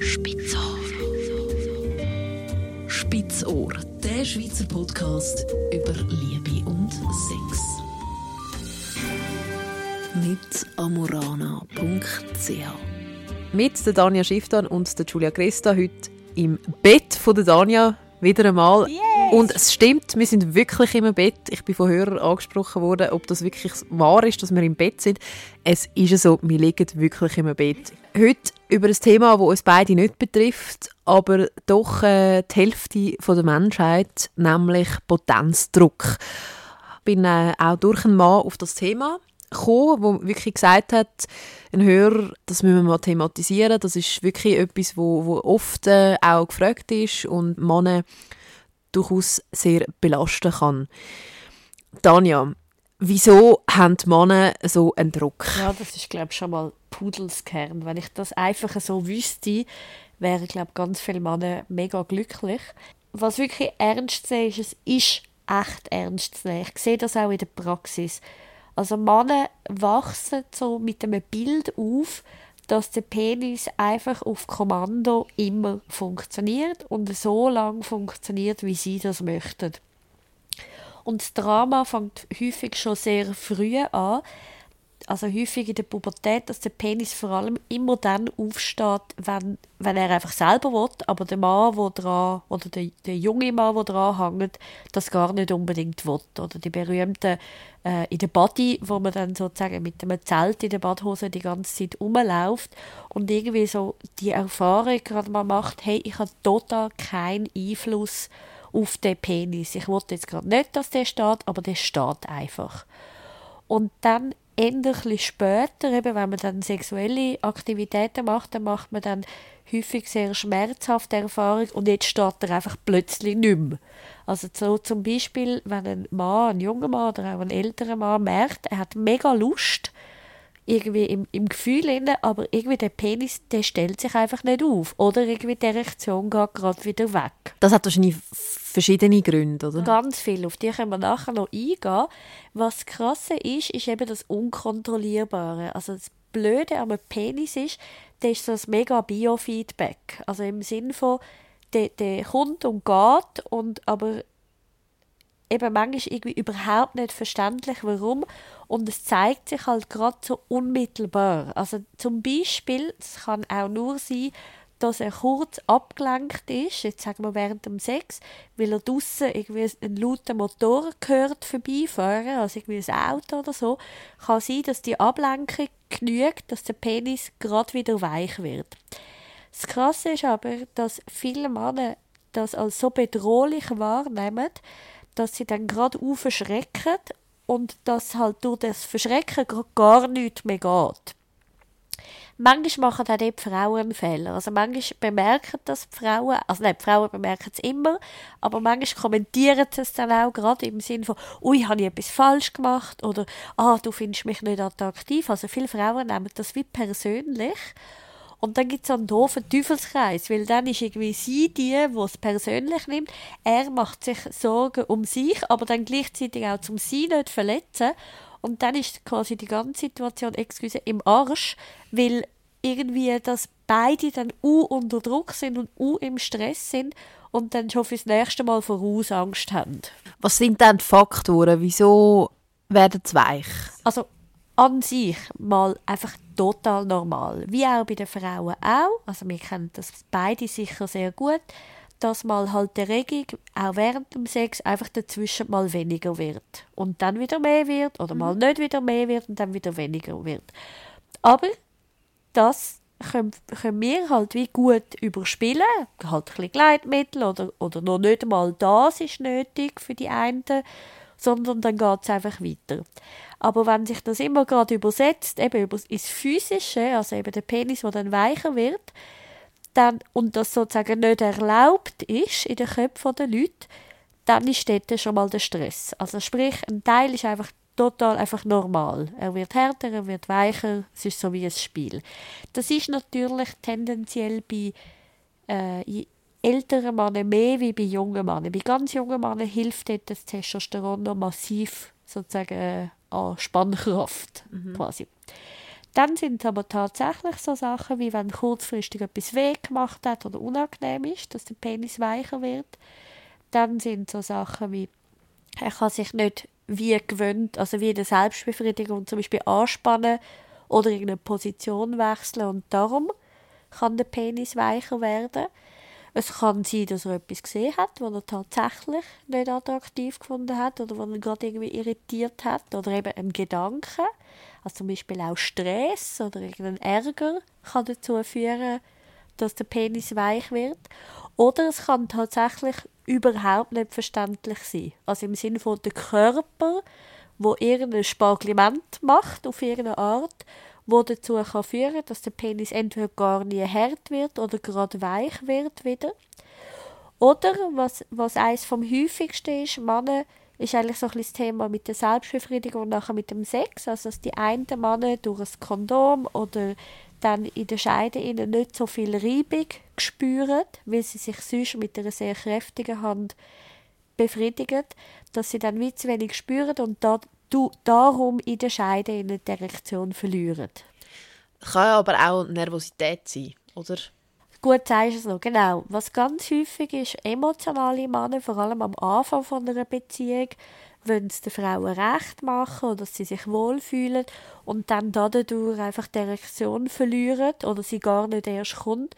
Spitzohr. Spitzohr, der Schweizer Podcast über Liebe und Sex. Mit amorana.ch Mit der Danja Schifftan und der Julia Cresta heute im Bett von der Danja wieder einmal. Und es stimmt, wir sind wirklich im Bett. Ich bin von Hörern angesprochen worden, ob das wirklich wahr ist, dass wir im Bett sind. Es ist so, wir liegen wirklich im Bett. Heute über ein Thema, das uns beide nicht betrifft, aber doch äh, die Hälfte von der Menschheit, nämlich Potenzdruck. Ich bin äh, auch durch einen Mann auf das Thema gekommen, der wirklich gesagt hat, ein Hörer, das müssen wir mal thematisieren. Das ist wirklich etwas, wo, wo oft äh, auch gefragt ist und Männer durchaus sehr belasten kann. Tanja, wieso haben die Männer so einen Druck? Ja, das ist, glaube ich, schon mal Pudelskern. Wenn ich das einfach so wüsste, wären, glaube ich, ganz viele Männer mega glücklich. Was wirklich ernst zu ist, es ist echt ernst zu nehmen. Ich sehe das auch in der Praxis. Also Männer wachsen so mit einem Bild auf, dass der Penis einfach auf Kommando immer funktioniert und so lange funktioniert, wie sie das möchten. Und das Drama fängt häufig schon sehr früh an, also häufig in der Pubertät, dass der Penis vor allem immer dann aufsteht, wenn, wenn er einfach selber will, aber der Mann, wo dran, oder der, der junge Mann, der dran hängt, das gar nicht unbedingt will. Oder die berühmten äh, in der Body, wo man dann sozusagen mit einem Zelt in der Badhose die ganze Zeit rumläuft und irgendwie so die Erfahrung gerade mal macht, hey, ich habe total keinen Einfluss auf den Penis. Ich wollte jetzt gerade nicht, dass der steht, aber der steht einfach. Und dann ähnlich später, eben, wenn man dann sexuelle Aktivitäten macht, dann macht man dann häufig sehr schmerzhafte Erfahrungen und jetzt steht er einfach plötzlich nicht mehr. Also so zum Beispiel, wenn ein Mann, ein junger Mann oder auch ein älterer Mann merkt, er hat mega Lust, irgendwie im, im Gefühl inne, aber irgendwie der Penis, der stellt sich einfach nicht auf. Oder irgendwie die Erektion geht gerade wieder weg. Das hat wahrscheinlich verschiedene Gründe, oder? Ganz viel, auf die können wir nachher noch eingehen. Was krasse ist, ist eben das Unkontrollierbare. Also das Blöde am Penis ist, das ist so ein mega Biofeedback. Also im Sinn von, der, der kommt und geht, und aber eben manchmal irgendwie überhaupt nicht verständlich, warum. Und es zeigt sich halt gerade so unmittelbar. Also zum Beispiel, es kann auch nur sein, dass er kurz abgelenkt ist, jetzt sagen wir während dem Sex, weil er draussen irgendwie einen lauten Motor hört vorbeifahren, also irgendwie ein Auto oder so, kann sein, dass die Ablenkung genügt, dass der Penis gerade wieder weich wird. Das Krasse ist aber, dass viele Männer das als so bedrohlich wahrnehmen, dass sie dann gerade aufschrecken und dass halt durch das Verschrecken gar nichts mehr geht. Manchmal machen auch die Frauen Fehler. Also manchmal bemerken das die Frauen, also nicht, die Frauen bemerken es immer, aber manchmal kommentieren sie es dann auch gerade im Sinne von, ui, habe ich etwas falsch gemacht oder, ah, du findest mich nicht attraktiv. Also viele Frauen nehmen das wie persönlich und dann gibt es einen doofen Teufelskreis, weil dann ist irgendwie sie die, die es persönlich nimmt. Er macht sich Sorgen um sich, aber dann gleichzeitig auch zum sie nicht verletzen. Und dann ist quasi die ganze Situation, excuse, im Arsch, weil irgendwie, dass beide dann u unter Druck sind und u im Stress sind und dann schon fürs nächste Mal voraus Angst haben. Was sind denn die Faktoren? Wieso werden sie weich? Also an sich mal einfach total normal. Wie auch bei den Frauen auch. Also wir kennen das beide sicher sehr gut, dass mal halt die Regung auch während dem Sex einfach dazwischen mal weniger wird. Und dann wieder mehr wird oder mal mhm. nicht wieder mehr wird und dann wieder weniger wird. Aber das können, können wir halt wie gut überspielen. Halt ein bisschen Gleitmittel oder, oder noch nicht einmal das ist nötig für die einen, sondern dann geht es einfach weiter. Aber wenn sich das immer gerade übersetzt, eben ins Physische, also eben der Penis, der dann weicher wird, dann, und das sozusagen nicht erlaubt ist in den Köpfen der Leute, dann ist dort schon mal der Stress. Also sprich, ein Teil ist einfach total einfach normal. Er wird härter, er wird weicher, es ist so wie ein Spiel. Das ist natürlich tendenziell bei äh, älteren Männern mehr wie bei jungen Männern. Bei ganz jungen Männern hilft dort das Testosteron noch massiv sozusagen äh, an Spannkraft mhm. quasi. Dann sind es aber tatsächlich so Sachen, wie wenn kurzfristig etwas weh gemacht hat oder unangenehm ist, dass der Penis weicher wird. Dann sind so Sachen wie, er kann sich nicht wie gewöhnt, also wie in der Selbstbefriedigung zum Beispiel anspannen oder irgendeine Position wechseln und darum kann der Penis weicher werden. Es kann sein, dass er etwas gesehen hat, was er tatsächlich nicht attraktiv gefunden hat oder was er gerade irgendwie irritiert hat oder eben ein Gedanke, also zum Beispiel auch Stress oder irgendein Ärger kann dazu führen, dass der Penis weich wird. Oder es kann tatsächlich überhaupt nicht verständlich sein. Also im Sinne von der Körper, wo irgendein Sparglement macht auf irgendeine Art, wo dazu kann führen, dass der Penis entweder gar nie hart wird oder gerade weich wird wieder. Oder was was eines vom häufigsten ist, Männer ist eigentlich so ein das Thema mit der Selbstbefriedigung und nachher mit dem Sex, also dass die einen Männer durch ein Kondom oder dann in der Scheide ihnen nicht so viel Reibung spüren, weil sie sich sonst mit einer sehr kräftigen Hand befriedigen, dass sie dann wie zu wenig spüren und du, darum in der Scheide ihnen die Erektion verlieren. Kann aber auch Nervosität sein, oder? Gut, sagst du es noch, genau. Was ganz häufig ist, emotionale Männer, vor allem am Anfang von einer Beziehung, wollen es den Frauen recht machen oder dass sie sich wohlfühlen und dann dadurch einfach die Erektion verlieren oder sie gar nicht erst kommt.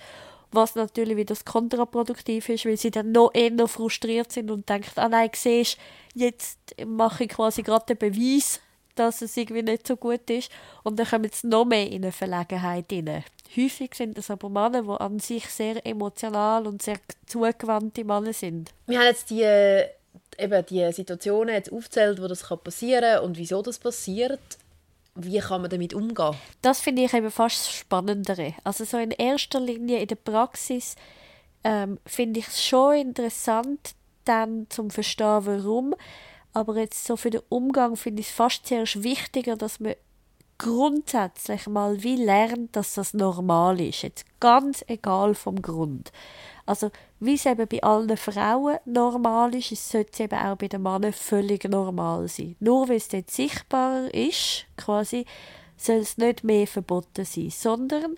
Was natürlich wieder kontraproduktiv ist, weil sie dann noch eher frustriert sind und denken, ah nein, siehst, jetzt mache ich quasi gerade den Beweis, dass es irgendwie nicht so gut ist und dann kommen sie noch mehr in eine Verlegenheit rein. Häufig sind es aber Männer, die an sich sehr emotional und sehr zugewandte Männer sind. Wir haben jetzt die eben die Situationen jetzt aufzählt, wo das passieren kann und wieso das passiert. Wie kann man damit umgehen? Das finde ich eben fast spannendere. Also so in erster Linie in der Praxis ähm, finde ich es schon interessant, dann zum Verstehen, warum. Aber jetzt so für den Umgang finde ich es fast zuerst wichtiger, dass man grundsätzlich mal wie lernt, dass das normal ist. Jetzt ganz egal vom Grund. Also, wie es eben bei allen Frauen normal ist, es sollte es eben auch bei den Männern völlig normal sein. Nur weil es dort sichtbar ist, quasi, soll es nicht mehr verboten sein, sondern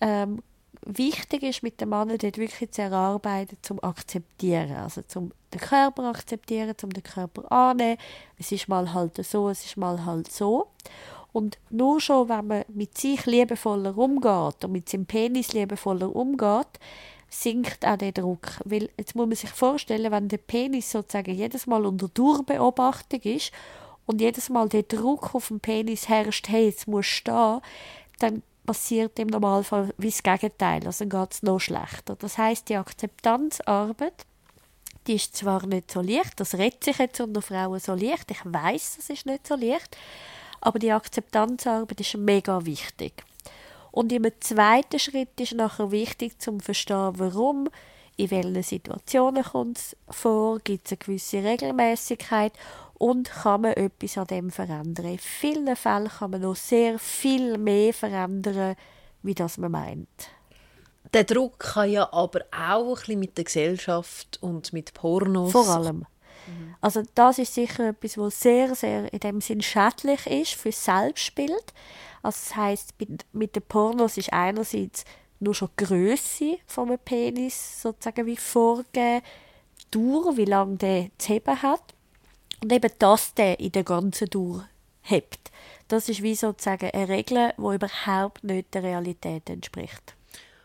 ähm, wichtig ist mit den Männern dort wirklich zu erarbeiten, zum akzeptieren, also zum den Körper akzeptieren, zum den Körper annehmen. Es ist mal halt so, es ist mal halt so. Und nur schon, wenn man mit sich liebevoller umgeht und mit seinem Penis liebevoller umgeht, sinkt auch der Druck. Weil jetzt muss man sich vorstellen, wenn der Penis sozusagen jedes Mal unter Durchbeobachtung ist und jedes Mal der Druck auf den Penis herrscht, hey, jetzt muss stehen, dann passiert im Normalfall wie das Gegenteil, also dann geht es noch schlechter. Das heißt, die Akzeptanzarbeit, die ist zwar nicht so leicht, das redet sich jetzt unter Frauen so leicht, ich weiß, das ist nicht so leicht, aber die Akzeptanzarbeit ist mega wichtig. Und im zweiten Schritt ist nachher wichtig, zum verstehen, warum, in welchen Situationen kommt es vor, gibt es eine gewisse Regelmäßigkeit und kann man etwas an dem verändern. In vielen Fällen kann man noch sehr viel mehr verändern, wie das man meint. Der Druck kann ja aber auch ein bisschen mit der Gesellschaft und mit Pornos. Vor allem. Mhm. Also das ist sicher etwas, was sehr, sehr in dem Sinn schädlich ist für Selbstbild. Also das heisst, mit, mit den Pornos ist einerseits nur schon die Grösse vom Penis sozusagen wie vorgegeben, Dauer, wie lange der zu heben hat. Und eben, dass der in der ganzen Dauer hebt. Das ist wie sozusagen eine Regel, die überhaupt nicht der Realität entspricht.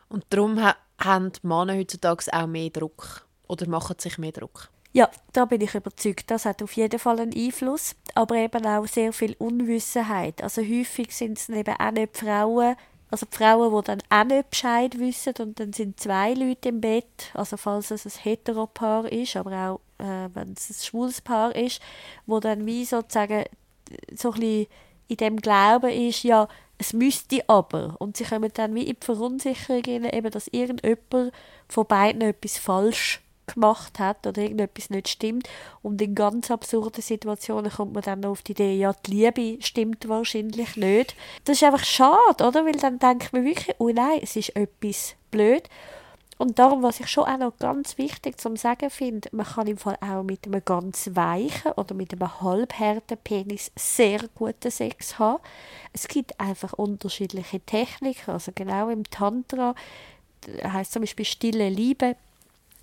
Und darum ha haben Männer heutzutage auch mehr Druck oder machen sich mehr Druck. Ja, da bin ich überzeugt. Das hat auf jeden Fall einen Einfluss, aber eben auch sehr viel Unwissenheit. Also häufig sind es eben auch nicht Frauen, also die Frauen, die dann auch nicht Bescheid wissen und dann sind zwei Leute im Bett, also falls es ein Heteropaar ist, aber auch äh, wenn es ein schwules Paar ist, wo dann wie sozusagen so ein bisschen in dem Glauben ist, ja, es müsste aber. Und sie kommen dann wie in die Verunsicherung eben, dass irgendjemand von beiden etwas falsch gemacht hat oder irgendetwas nicht stimmt. Und in ganz absurden Situationen kommt man dann auf die Idee, ja, die Liebe stimmt wahrscheinlich nicht. Das ist einfach schade, oder? Weil dann denkt man wirklich, oh nein, es ist etwas blöd. Und darum, was ich schon auch noch ganz wichtig zum Sagen finde, man kann im Fall auch mit einem ganz weichen oder mit einem halbharten Penis sehr guten Sex haben. Es gibt einfach unterschiedliche Techniken. Also genau im Tantra heißt zum Beispiel stille Liebe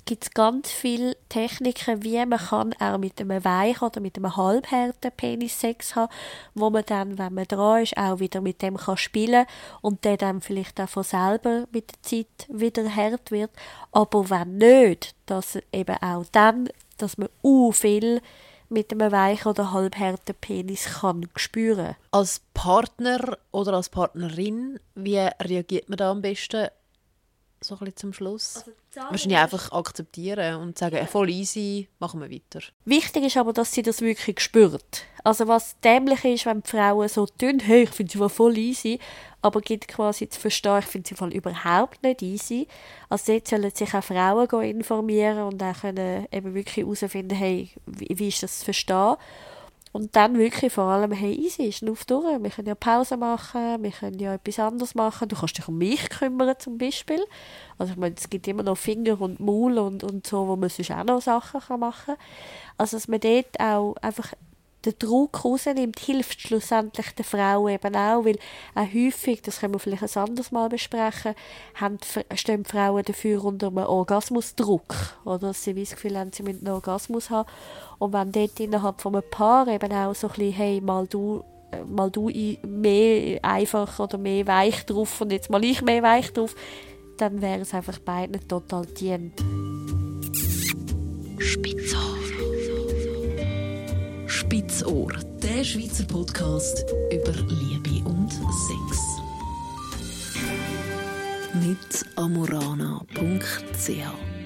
gibt es ganz viele Techniken, wie man kann auch mit einem weichen oder mit einem halbharten Penis Sex haben, wo man dann, wenn man dran ist, auch wieder mit dem kann spielen und der dann vielleicht auch von selber mit der Zeit wieder hart wird. Aber wenn nicht, dass eben auch dann, dass man u viel mit einem weichen oder halbharten Penis kann spüren. Als Partner oder als Partnerin, wie reagiert man da am besten so ein bisschen zum Schluss? Also Wahrscheinlich einfach akzeptieren und sagen, voll easy, machen wir weiter. Wichtig ist aber, dass sie das wirklich spürt. Also was dämlich ist, wenn die Frauen so tun, hey, ich finde sie voll easy, aber gibt quasi zu verstehen, ich finde sie voll überhaupt nicht easy. Also dort sollen sich auch Frauen informieren und auch können eben wirklich herausfinden, hey, wie, wie ist das zu verstehen. Und dann wirklich vor allem, hey, easy, auf durch. Wir können ja Pause machen, wir können ja etwas anderes machen. Du kannst dich um mich kümmern zum Beispiel. Also ich meine, es gibt immer noch Finger und Maul und, und so, wo man sonst auch noch Sachen machen kann. Also dass man dort auch einfach den Druck rausnimmt, hilft schlussendlich den Frauen eben auch, weil auch häufig, das können wir vielleicht ein anderes Mal besprechen, haben, stehen Frauen dafür unter einem Orgasmusdruck, oder sie das Gefühl haben, sie müssen einen Orgasmus haben und wenn dort innerhalb von einem Paar eben auch so ein bisschen, hey, mal du äh, mal du mehr einfach oder mehr weich drauf und jetzt mal ich mehr weich drauf, dann wäre es einfach beiden total dient. Spitzohr. Spitzohr, der Schweizer Podcast über Liebe und Sex. Mit amorana.ch